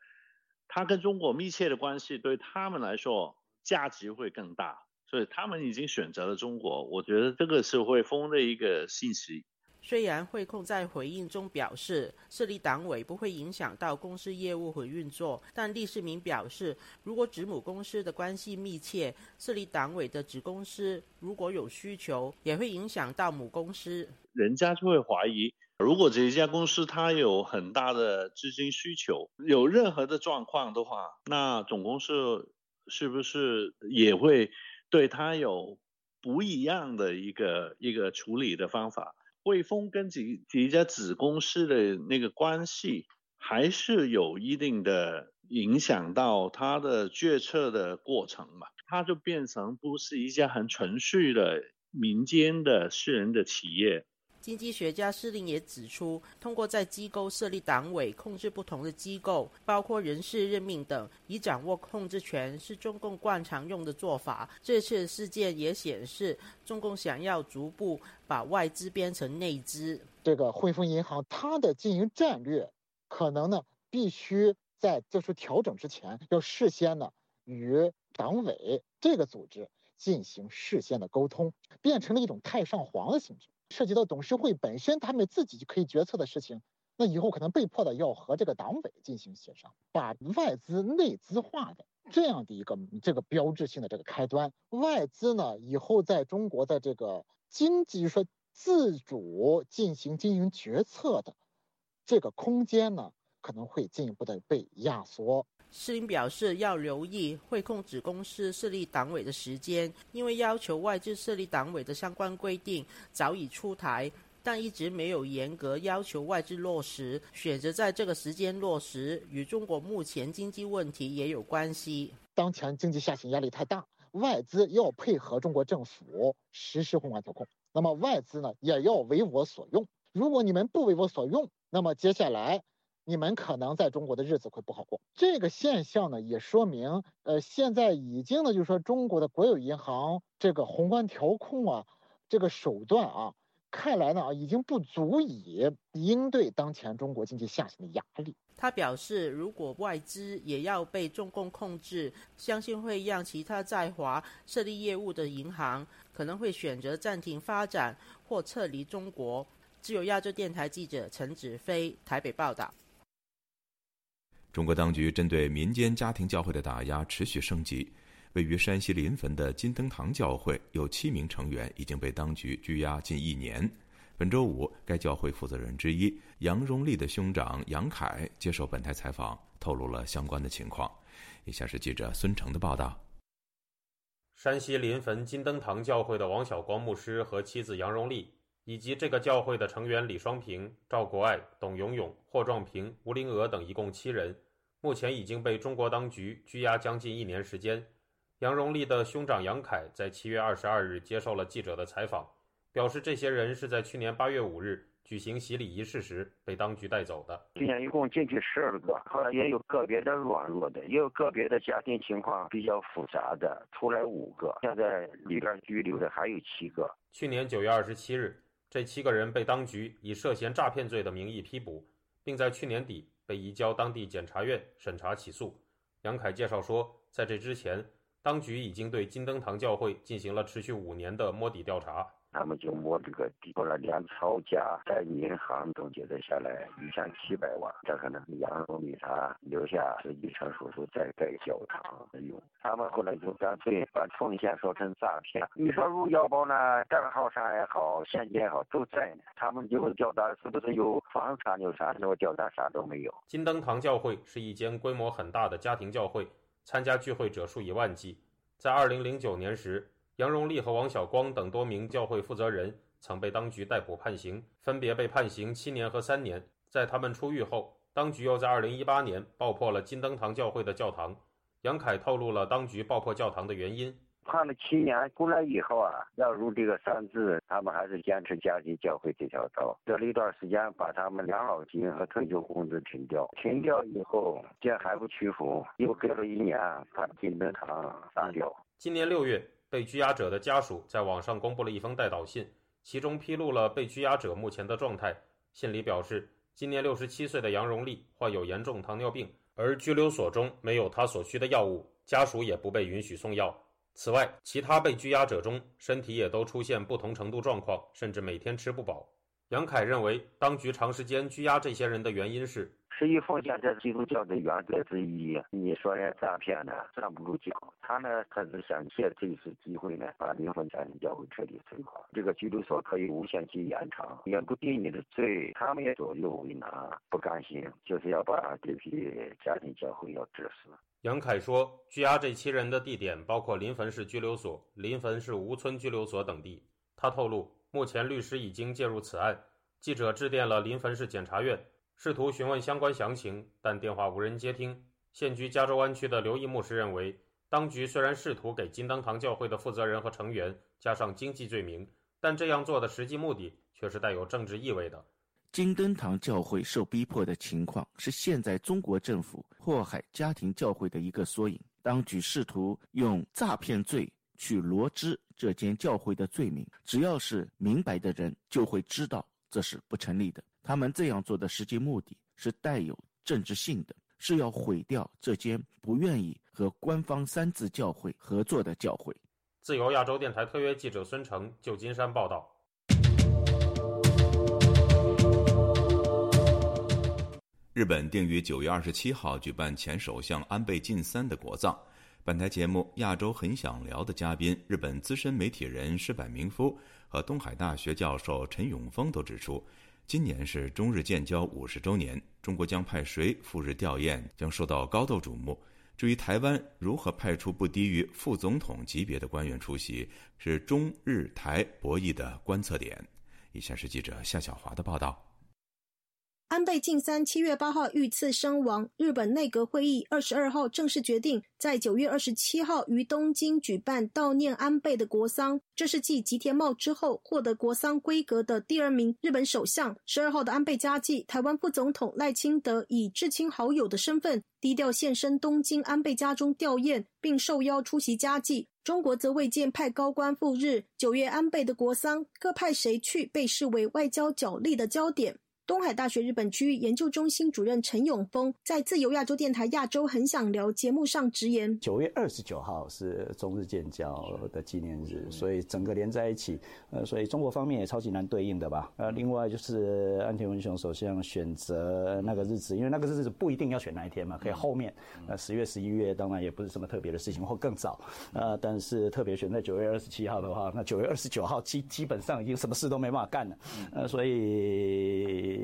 它跟中国密切的关系对他们来说价值会更大。所以他们已经选择了中国，我觉得这个是汇丰的一个信息。虽然汇控在回应中表示设立党委不会影响到公司业务和运作，但李世民表示，如果子母公司的关系密切，设立党委的子公司如果有需求，也会影响到母公司。人家就会怀疑，如果这一家公司它有很大的资金需求，有任何的状况的话，那总公司是不是也会？对它有不一样的一个一个处理的方法。汇丰跟几几家子公司的那个关系，还是有一定的影响到它的决策的过程嘛？它就变成不是一家很纯粹的民间的私人的企业。经济学家施令也指出，通过在机构设立党委，控制不同的机构，包括人事任命等，以掌握控制权，是中共惯常用的做法。这次事件也显示，中共想要逐步把外资变成内资。这个汇丰银行，它的经营战略可能呢，必须在做出调整之前，要事先呢与党委这个组织进行事先的沟通，变成了一种太上皇的性质。涉及到董事会本身他们自己就可以决策的事情，那以后可能被迫的要和这个党委进行协商，把外资内资化的这样的一个这个标志性的这个开端，外资呢以后在中国的这个经济说自主进行经营决策的这个空间呢，可能会进一步的被压缩。施林表示，要留意汇控子公司设立党委的时间，因为要求外资设立党委的相关规定早已出台，但一直没有严格要求外资落实。选择在这个时间落实，与中国目前经济问题也有关系。当前经济下行压力太大，外资要配合中国政府实施宏观调控，那么外资呢也要为我所用。如果你们不为我所用，那么接下来你们可能在中国的日子会不好过。这个现象呢，也说明，呃，现在已经呢，就是说中国的国有银行这个宏观调控啊，这个手段啊。看来呢啊，已经不足以应对当前中国经济下行的压力。他表示，如果外资也要被中共控制，相信会让其他在华设立业务的银行可能会选择暂停发展或撤离中国。自由亚洲电台记者陈子飞台北报道。中国当局针对民间家庭教会的打压持续升级。位于山西临汾的金灯堂教会有七名成员已经被当局拘押近一年。本周五，该教会负责人之一杨荣利的兄长杨凯接受本台采访，透露了相关的情况。以下是记者孙成的报道：山西临汾金灯堂教会的王晓光牧师和妻子杨荣利，以及这个教会的成员李双平、赵国爱、董永永、霍壮平、吴林娥等一共七人，目前已经被中国当局拘押将近一年时间。杨荣利的兄长杨凯在七月二十二日接受了记者的采访，表示这些人是在去年八月五日举行洗礼仪式时被当局带走的。今年一共进去十二个，后来也有个别的软弱的，也有个别的家庭情况比较复杂的，出来五个，现在里边拘留的还有七个。去年九月二十七日，这七个人被当局以涉嫌诈骗罪的名义批捕，并在去年底被移交当地检察院审查起诉。杨凯介绍说，在这之前。当局已经对金灯堂教会进行了持续五年的摸底调查。他们就摸这个底，后来连抄家在银行总结的下来一千七百万，这可能是杨荣立他留下实际成叔叔在盖教堂用。他们后来就干脆把奉献说成诈骗。你说如要包呢，账号上也好，现金也好都在呢。他们就调查是不是有房产有啥？我调查啥都没有。金灯堂教会是一间规模很大的家庭教会。参加聚会者数以万计。在二零零九年时，杨荣利和王晓光等多名教会负责人曾被当局逮捕判刑，分别被判刑七年和三年。在他们出狱后，当局又在2018年爆破了金灯堂教会的教堂。杨凯透露了当局爆破教堂的原因。判了七年出来以后啊，要入这个三字，他们还是坚持家庭教会这条道。隔了一段时间，把他们养老金和退休工资停掉。停掉以后，见还不屈服，又隔了一年，把金灯堂杀掉。今年六月，被拘押者的家属在网上公布了一封代祷信，其中披露了被拘押者目前的状态。信里表示，今年六十七岁的杨荣利患有严重糖尿病，而拘留所中没有他所需的药物，家属也不被允许送药。此外，其他被拘押者中身体也都出现不同程度状况，甚至每天吃不饱。杨凯认为，当局长时间拘押这些人的原因是：十一奉献这基督教的原则之一。你说人诈骗呢，站不住脚。他呢，他是想借这次机会呢，把灵魂家庭教会彻底摧毁。这个拘留所可以无限期延长，也不定你的罪，他们也左右为难，不甘心，就是要把这批家庭教会要致死。杨凯说，拘押这七人的地点包括临汾市拘留所、临汾市吴村拘留所等地。他透露，目前律师已经介入此案。记者致电了临汾市检察院，试图询问相关详情，但电话无人接听。现居加州湾区的刘毅牧师认为，当局虽然试图给金灯堂教会的负责人和成员加上经济罪名，但这样做的实际目的却是带有政治意味的。金灯堂教会受逼迫的情况是现在中国政府迫害家庭教会的一个缩影。当局试图用诈骗罪去罗织这间教会的罪名，只要是明白的人就会知道这是不成立的。他们这样做的实际目的是带有政治性的，是要毁掉这间不愿意和官方三字教会合作的教会。自由亚洲电台特约记者孙成，旧金山报道。日本定于九月二十七号举办前首相安倍晋三的国葬。本台节目《亚洲很想聊》的嘉宾，日本资深媒体人石坂明夫和东海大学教授陈永峰都指出，今年是中日建交五十周年，中国将派谁赴日吊唁将受到高度瞩目。至于台湾如何派出不低于副总统级别的官员出席，是中日台博弈的观测点。以下是记者夏小华的报道。安倍晋三七月八号遇刺身亡。日本内阁会议二十二号正式决定，在九月二十七号于东京举办悼念安倍的国丧。这是继吉田茂之后获得国丧规格的第二名日本首相。十二号的安倍家祭，台湾副总统赖清德以至亲好友的身份低调现身东京安倍家中吊唁，并受邀出席家祭。中国则未见派高官赴日。九月安倍的国丧，各派谁去，被视为外交角力的焦点。东海大学日本区域研究中心主任陈永峰在自由亚洲电台《亚洲很想聊》节目上直言：九月二十九号是中日建交的纪念日，所以整个连在一起，呃，所以中国方面也超级难对应的吧。呃，另外就是安田文雄首相选择那个日子，因为那个日子不一定要选那一天嘛，可以后面。呃，十月、十一月当然也不是什么特别的事情，或更早。呃，但是特别选在九月二十七号的话，那九月二十九号基基本上已经什么事都没办法干了。呃，所以。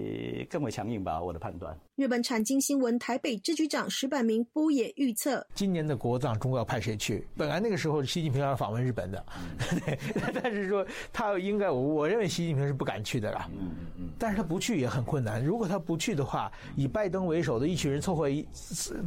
更为强硬吧，我的判断。日本产经新闻台北支局长石柏明夫也预测，今年的国葬中国要派谁去？本来那个时候习近平要访问日本的，但是说他应该，我认为习近平是不敢去的啦。嗯嗯嗯。但是他不去也很困难。如果他不去的话，以拜登为首的一群人凑合一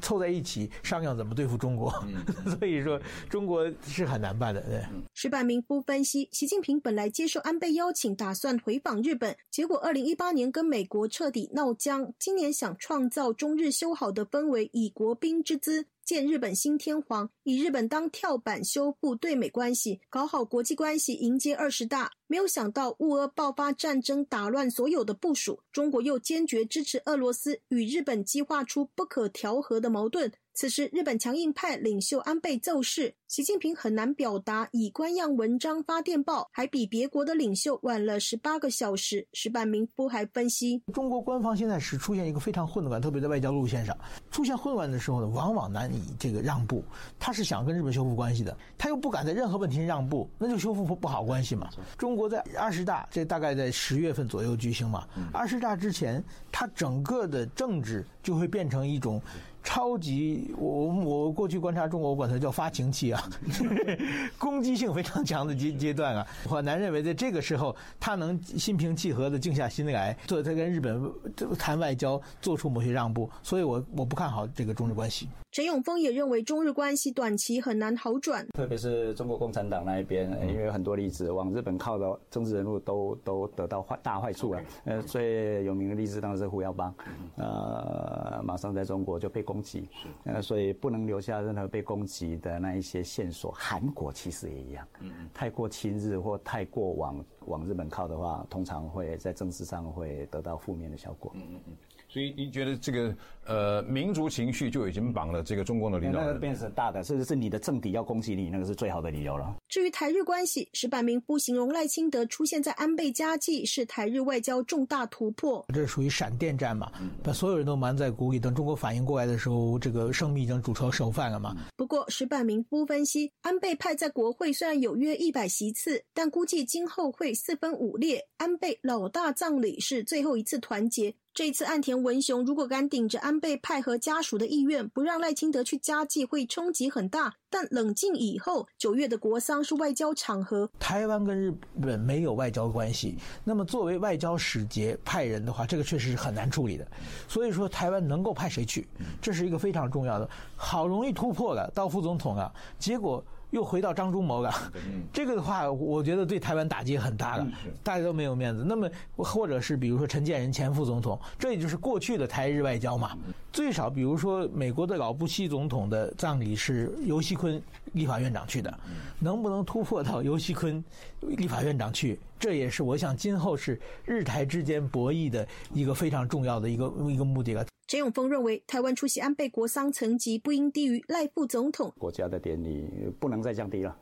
凑在一起商量怎么对付中国，所以说中国是很难办的。对。石柏明夫分析，习近平本来接受安倍邀请，打算回访日本，结果二零一八年跟美美国彻底闹僵，今年想创造中日修好的氛围，以国宾之姿见日本新天皇，以日本当跳板修复对美关系，搞好国际关系，迎接二十大。没有想到乌俄爆发战争，打乱所有的部署，中国又坚决支持俄罗斯，与日本激化出不可调和的矛盾。此时，日本强硬派领袖安倍奏事，习近平很难表达，以官样文章发电报，还比别国的领袖晚了十八个小时。石板明夫还分析，中国官方现在是出现一个非常混乱，特别在外交路线上出现混乱的时候呢，往往难以这个让步。他是想跟日本修复关系的，他又不敢在任何问题上让步，那就修复不不好关系嘛。中国在二十大，这大概在十月份左右举行嘛。二十大之前，他整个的政治就会变成一种。超级，我我过去观察中国，我管它叫发情期啊，攻击性非常强的阶阶段啊。我难认为在这个时候，他能心平气和的静下心来，做他跟日本谈外交，做出某些让步。所以我我不看好这个中日关系。陈永峰也认为中日关系短期很难好转，特别是中国共产党那一边，因为很多例子往日本靠的政治人物都都得到坏大坏处了。呃，最有名的例子当然是胡耀邦，呃，马上在中国就被攻击，呃，所以不能留下任何被攻击的那一些线索。韩国其实也一样，太过亲日或太过往往日本靠的话，通常会在政治上会得到负面的效果。嗯嗯嗯。所以你觉得这个呃民族情绪就已经绑了这个中共的领导人？那个变成大的，甚至是你的政敌要攻击你，那个是最好的理由了。至于台日关系，石板明夫形容赖清德出现在安倍家祭是台日外交重大突破。这属于闪电战嘛，把所有人都瞒在鼓里，等中国反应过来的时候，这个生米已经煮成熟饭了嘛。不过石板明夫分析，安倍派在国会虽然有约一百席次，但估计今后会四分五裂。安倍老大葬礼是最后一次团结。这次岸田文雄如果敢顶着安倍派和家属的意愿，不让赖清德去家祭，会冲击很大。但冷静以后，九月的国丧是外交场合，台湾跟日本没有外交关系。那么作为外交使节派人的话，这个确实是很难处理的。所以说，台湾能够派谁去，这是一个非常重要的。好容易突破了到副总统啊，结果。又回到张忠谋了，这个的话，我觉得对台湾打击很大了，大家都没有面子。那么，或者是比如说陈建仁前副总统，这也就是过去的台日外交嘛。最少，比如说美国的老布希总统的葬礼是尤锡坤立法院长去的，能不能突破到尤锡坤立法院长去？这也是我想今后是日台之间博弈的一个非常重要的一个一个目的了。陈永峰认为，台湾出席安倍国丧层级不应低于赖副总统。国家的典礼不能再降低了，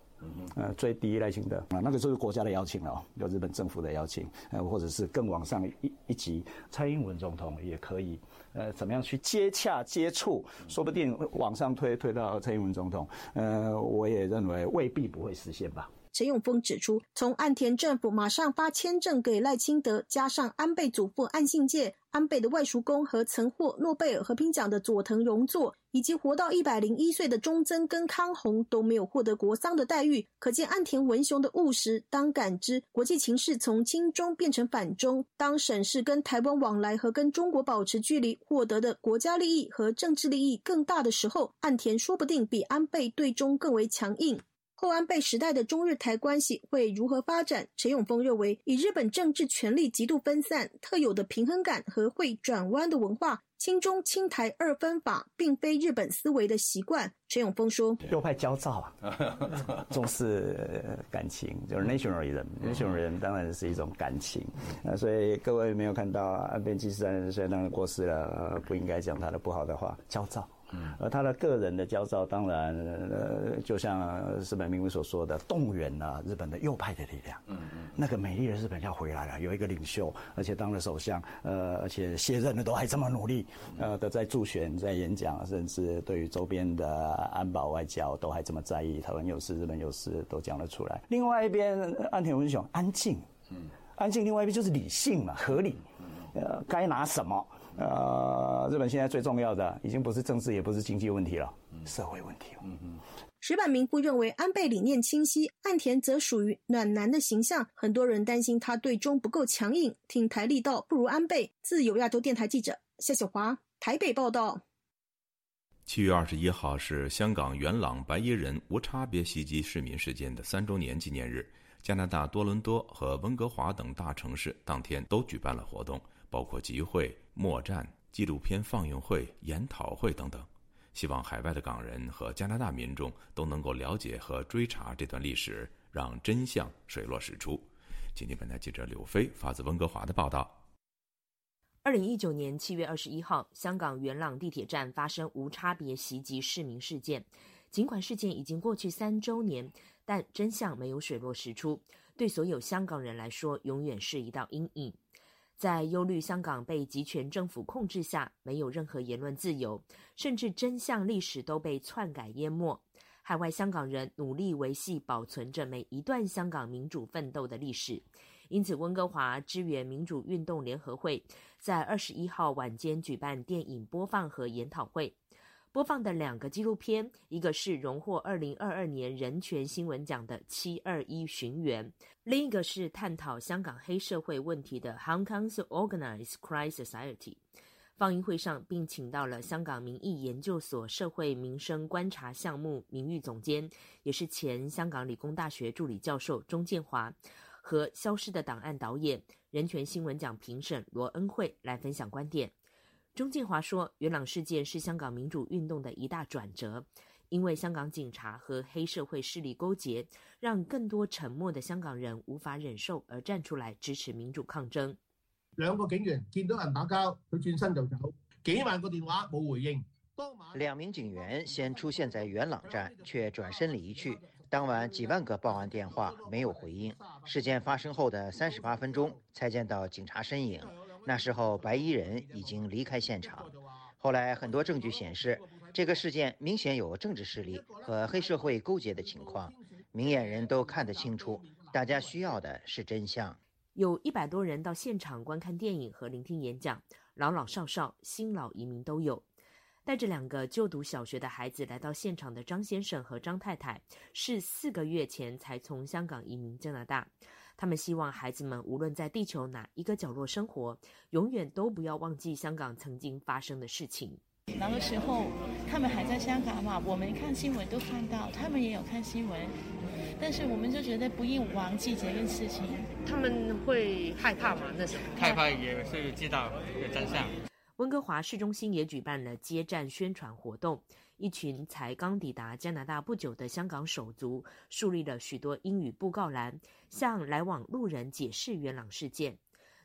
呃，最低赖清德啊，那个就是国家的邀请了，有日本政府的邀请，呃，或者是更往上一一级，蔡英文总统也可以，呃，怎么样去接洽接触，说不定往上推推到蔡英文总统，呃，我也认为未必不会实现吧。陈永峰指出，从岸田政府马上发签证给赖清德，加上安倍祖父岸信介、安倍的外叔公和曾获诺贝尔和平奖的佐藤荣作，以及活到一百零一岁的中曾跟康弘都没有获得国丧的待遇，可见岸田文雄的务实。当感知国际情势从亲中变成反中，当审视跟台湾往来和跟中国保持距离获得的国家利益和政治利益更大的时候，岸田说不定比安倍对中更为强硬。后安倍时代的中日台关系会如何发展？陈永峰认为，以日本政治权力极度分散、特有的平衡感和会转弯的文化，亲中亲台二分法并非日本思维的习惯。陈永峰说：“右派焦躁啊，重视感情，就是 nationalism，nationalism 当然是一种感情。那所以各位没有看到安倍晋三虽然当然过世了，不应该讲他的不好的话，焦躁。”而他的个人的焦躁，当然，呃，就像石本明文所说的，动员了日本的右派的力量。嗯嗯，那个美丽的日本要回来了，有一个领袖，而且当了首相，呃，而且卸任了都还这么努力，呃，的在助选、在演讲，甚至对于周边的安保外交都还这么在意，台湾有事、日本有事都讲了出来。另外一边，安田文雄安静，嗯，安静。另外一边就是理性嘛，合理，呃，该拿什么？呃，日本现在最重要的已经不是政治，也不是经济问题了，社会问题。嗯嗯。石板明夫认为安倍理念清晰，岸田则属于暖男的形象，很多人担心他对中不够强硬，挺台力道不如安倍。自由亚洲电台记者夏小华台北报道。七月二十一号是香港元朗白衣人无差别袭击市民事件的三周年纪念日，加拿大多伦多和温哥华等大城市当天都举办了活动。包括集会、默战、纪录片放映会、研讨会等等，希望海外的港人和加拿大民众都能够了解和追查这段历史，让真相水落石出。今天本台记者柳飞发自温哥华的报道：二零一九年七月二十一号，香港元朗地铁站发生无差别袭击市民事件。尽管事件已经过去三周年，但真相没有水落石出，对所有香港人来说，永远是一道阴影。在忧虑香港被集权政府控制下，没有任何言论自由，甚至真相历史都被篡改淹没。海外香港人努力维系、保存着每一段香港民主奋斗的历史。因此，温哥华支援民主运动联合会在二十一号晚间举办电影播放和研讨会。播放的两个纪录片，一个是荣获二零二二年人权新闻奖的《七二一寻源》，另一个是探讨香港黑社会问题的《Hong Kong's Organized Crime Society》。放映会上，并请到了香港民意研究所社会民生观察项目名誉总监，也是前香港理工大学助理教授钟建华，和《消失的档案》导演、人权新闻奖评审罗恩惠来分享观点。钟建华说：“元朗事件是香港民主运动的一大转折，因为香港警察和黑社会势力勾结，让更多沉默的香港人无法忍受，而站出来支持民主抗争。两个警员见到人打交，佢转身就走，几万个电话冇回应。两名警员先出现在元朗站，却转身离去。当晚几万个报案电话没有回应。事件发生后的三十八分钟，才见到警察身影。”那时候，白衣人已经离开现场。后来，很多证据显示，这个事件明显有政治势力和黑社会勾结的情况，明眼人都看得清楚。大家需要的是真相。有一百多人到现场观看电影和聆听演讲，老老少少、新老移民都有。带着两个就读小学的孩子来到现场的张先生和张太太，是四个月前才从香港移民加拿大。他们希望孩子们无论在地球哪一个角落生活，永远都不要忘记香港曾经发生的事情。那个时候他们还在香港嘛，我们看新闻都看到，他们也有看新闻，但是我们就觉得不应忘记这件事情。他们会害怕吗？那时候害怕也是知道有真相。温哥华市中心也举办了接站宣传活动。一群才刚抵达加拿大不久的香港手足，树立了许多英语布告栏，向来往路人解释元朗事件。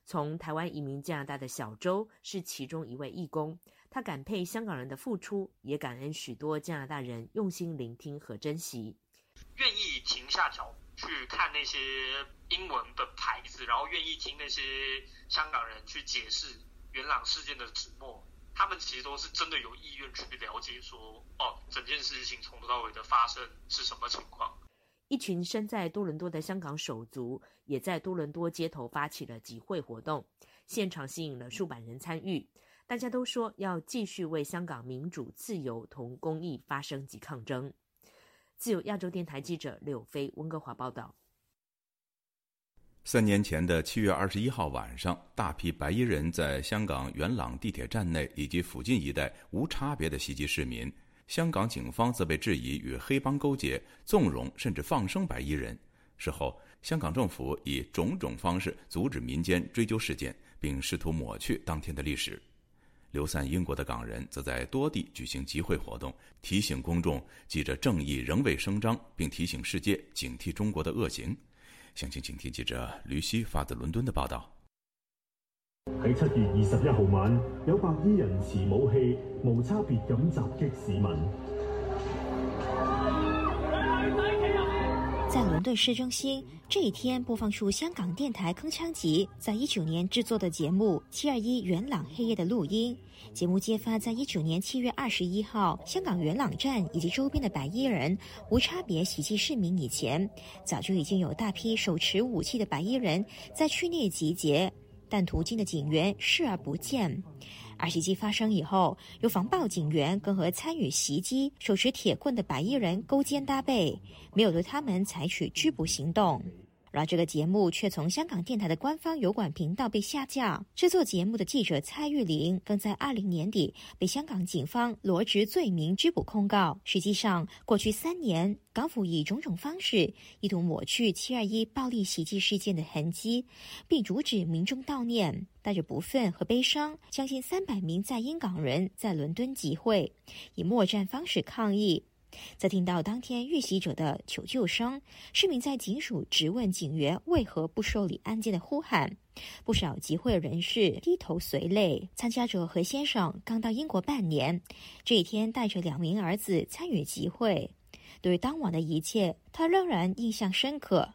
从台湾移民加拿大的小周是其中一位义工，他感佩香港人的付出，也感恩许多加拿大人用心聆听和珍惜，愿意停下脚去看那些英文的牌子，然后愿意听那些香港人去解释元朗事件的始末。他们其实都是真的有意愿去了解，说哦，整件事情从头到尾的发生是什么情况。一群身在多伦多的香港手足也在多伦多街头发起了集会活动，现场吸引了数百人参与。大家都说要继续为香港民主、自由同公益发声及抗争。自由亚洲电台记者柳飞温哥华报道。三年前的七月二十一号晚上，大批白衣人在香港元朗地铁站内以及附近一带无差别的袭击市民。香港警方则被质疑与黑帮勾结，纵容甚至放生白衣人。事后，香港政府以种种方式阻止民间追究事件，并试图抹去当天的历史。流散英国的港人则在多地举行集会活动，提醒公众记着正义仍未声张，并提醒世界警惕中国的恶行。详情，请听记者吕希发自伦敦的报道。喺七月二十一号晚，有白衣人持武器，无差别咁袭击市民。在伦敦市中心，这一天播放出香港电台铿锵集在一九年制作的节目《七二一元朗黑夜》的录音。节目揭发，在一九年七月二十一号，香港元朗站以及周边的白衣人无差别袭击市民以前，早就已经有大批手持武器的白衣人在区内集结，但途经的警员视而不见。而袭击发生以后，有防暴警员更和参与袭击、手持铁棍的白衣人勾肩搭背，没有对他们采取拘捕行动。然而，这个节目却从香港电台的官方油管频道被下架。制作节目的记者蔡玉玲更在二零年底被香港警方罗织罪名拘捕控告。实际上，过去三年，港府以种种方式意图抹去七二一暴力袭击事件的痕迹，并阻止民众悼念。带着不忿和悲伤，将近三百名在英港人在伦敦集会，以默战方式抗议。在听到当天遇袭者的求救声，市民在警署质问警员为何不受理案件的呼喊，不少集会人士低头随泪。参加者何先生刚到英国半年，这一天带着两名儿子参与集会，对当晚的一切，他仍然印象深刻。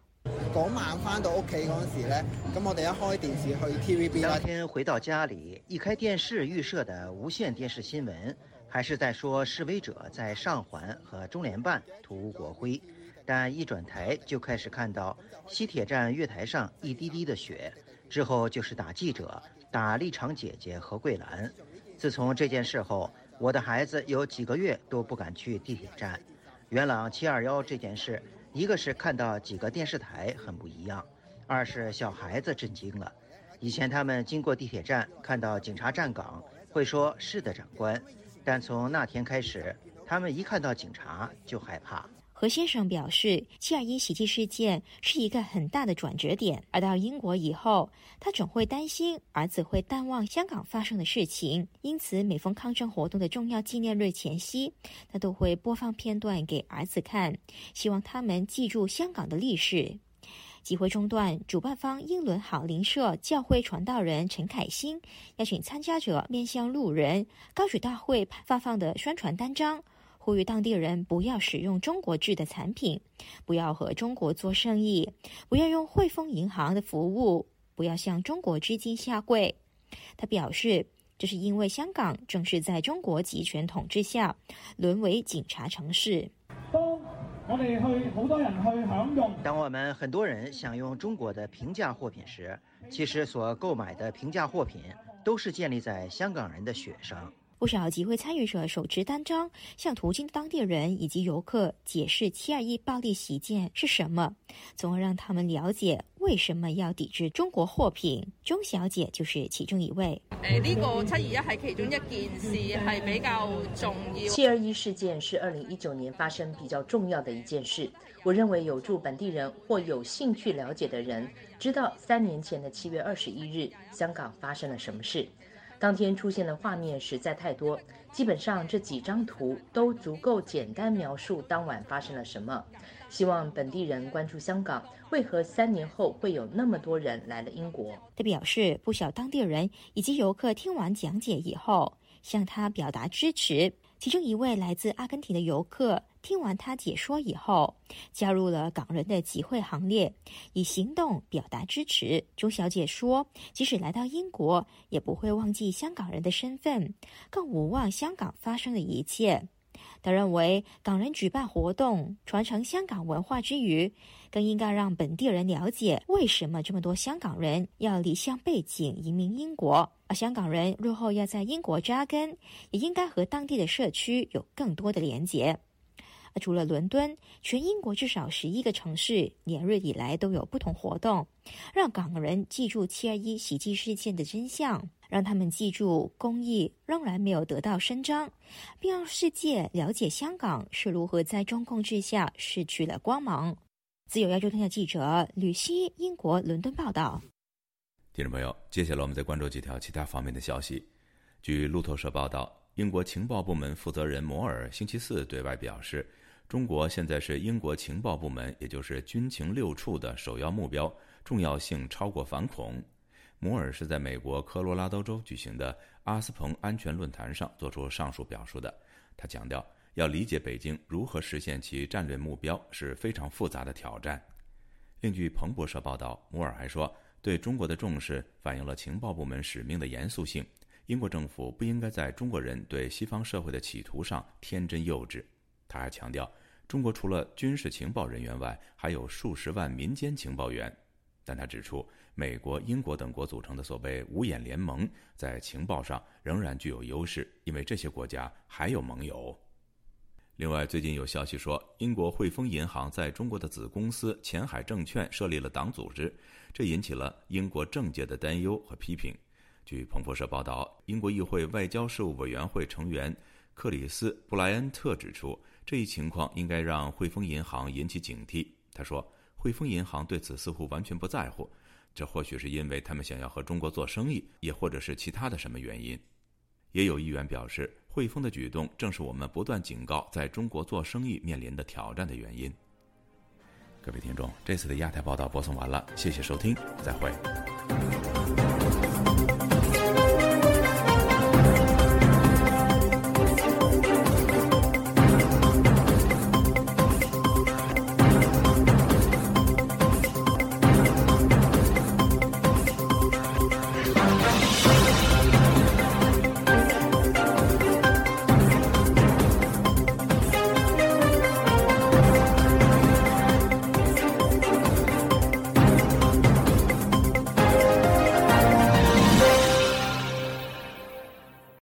嗰晚翻到屋企嗰时咧，咁我哋一开电视去 TVB 当天回到家里，一开电视预设的无线电视新闻。还是在说示威者在上环和中联办涂国徽，但一转台就开始看到西铁站月台上一滴滴的血，之后就是打记者、打立场姐姐何桂兰。自从这件事后，我的孩子有几个月都不敢去地铁站。元朗七二幺这件事，一个是看到几个电视台很不一样，二是小孩子震惊了。以前他们经过地铁站看到警察站岗，会说是的，长官。但从那天开始，他们一看到警察就害怕。何先生表示，七二一袭击事件是一个很大的转折点。而到英国以后，他总会担心儿子会淡忘香港发生的事情，因此每逢抗争活动的重要纪念日前夕，他都会播放片段给儿子看，希望他们记住香港的历史。集会中断，主办方英伦好邻社教会传道人陈凯欣邀请参加者面向路人，高举大会发放的宣传单张，呼吁当地人不要使用中国制的产品，不要和中国做生意，不要用汇丰银行的服务，不要向中国资金下跪。他表示，这是因为香港正是在中国集权统治下沦为警察城市。我哋去好多人去享用。当我们很多人享用中国的平价货品时，其实所购买的平价货品都是建立在香港人的血上。不少集会参与者手持单张，向途经的当地人以及游客解释七二一暴力袭件是什么，从而让他们了解为什么要抵制中国货品。钟小姐就是其中一位。诶，呢个七二一系其中一件事，系比较重要。七二一事件是二零一九年发生比较重要的一件事。我认为有助本地人或有兴趣了解的人知道三年前的七月二十一日，香港发生了什么事。当天出现的画面实在太多，基本上这几张图都足够简单描述当晚发生了什么。希望本地人关注香港为何三年后会有那么多人来了英国。他表示，不少当地人以及游客听完讲解以后，向他表达支持。其中一位来自阿根廷的游客听完他解说以后，加入了港人的集会行列，以行动表达支持。钟小姐说：“即使来到英国，也不会忘记香港人的身份，更无忘香港发生的一切。”他认为，港人举办活动传承香港文化之余，更应该让本地人了解为什么这么多香港人要离乡背井移民英国，而香港人日后要在英国扎根，也应该和当地的社区有更多的连结。除了伦敦，全英国至少十一个城市连日以来都有不同活动，让港人记住七二一袭击事件的真相，让他们记住公益仍然没有得到伸张，并让世界了解香港是如何在中共之下失去了光芒。自由亚洲电台记者吕希，英国伦敦报道。听众朋友，接下来我们再关注几条其他方面的消息。据路透社报道，英国情报部门负责人摩尔星期四对外表示。中国现在是英国情报部门，也就是军情六处的首要目标，重要性超过反恐。摩尔是在美国科罗拉多州举行的阿斯彭安全论坛上做出上述表述的。他强调，要理解北京如何实现其战略目标是非常复杂的挑战。另据彭博社报道，摩尔还说，对中国的重视反映了情报部门使命的严肃性。英国政府不应该在中国人对西方社会的企图上天真幼稚。他还强调。中国除了军事情报人员外，还有数十万民间情报员。但他指出，美国、英国等国组成的所谓“五眼联盟”在情报上仍然具有优势，因为这些国家还有盟友。另外，最近有消息说，英国汇丰银行在中国的子公司前海证券设立了党组织，这引起了英国政界的担忧和批评。据彭博社报道，英国议会外交事务委员会成员克里斯·布莱恩特指出。这一情况应该让汇丰银行引起警惕。他说：“汇丰银行对此似乎完全不在乎，这或许是因为他们想要和中国做生意，也或者是其他的什么原因。”也有议员表示，汇丰的举动正是我们不断警告在中国做生意面临的挑战的原因。各位听众，这次的亚太报道播送完了，谢谢收听，再会。